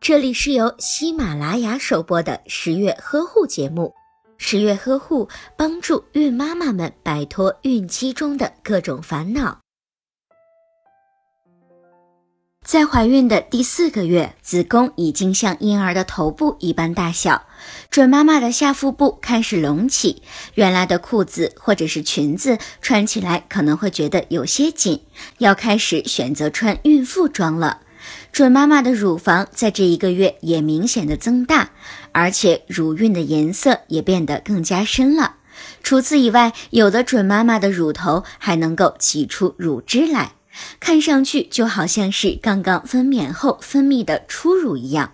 这里是由喜马拉雅首播的十月呵护节目。十月呵护帮助孕妈妈们摆脱孕期中的各种烦恼。在怀孕的第四个月，子宫已经像婴儿的头部一般大小，准妈妈的下腹部开始隆起，原来的裤子或者是裙子穿起来可能会觉得有些紧，要开始选择穿孕妇装了。准妈妈的乳房在这一个月也明显的增大，而且乳晕的颜色也变得更加深了。除此以外，有的准妈妈的乳头还能够挤出乳汁来，看上去就好像是刚刚分娩后分泌的初乳一样。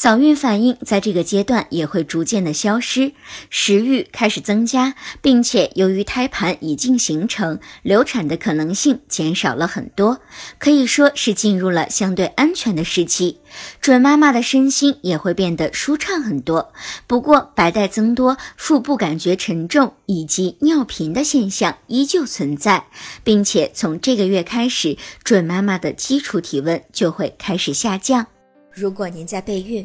早孕反应在这个阶段也会逐渐的消失，食欲开始增加，并且由于胎盘已经形成，流产的可能性减少了很多，可以说是进入了相对安全的时期。准妈妈的身心也会变得舒畅很多。不过白带增多、腹部感觉沉重以及尿频的现象依旧存在，并且从这个月开始，准妈妈的基础体温就会开始下降。如果您在备孕、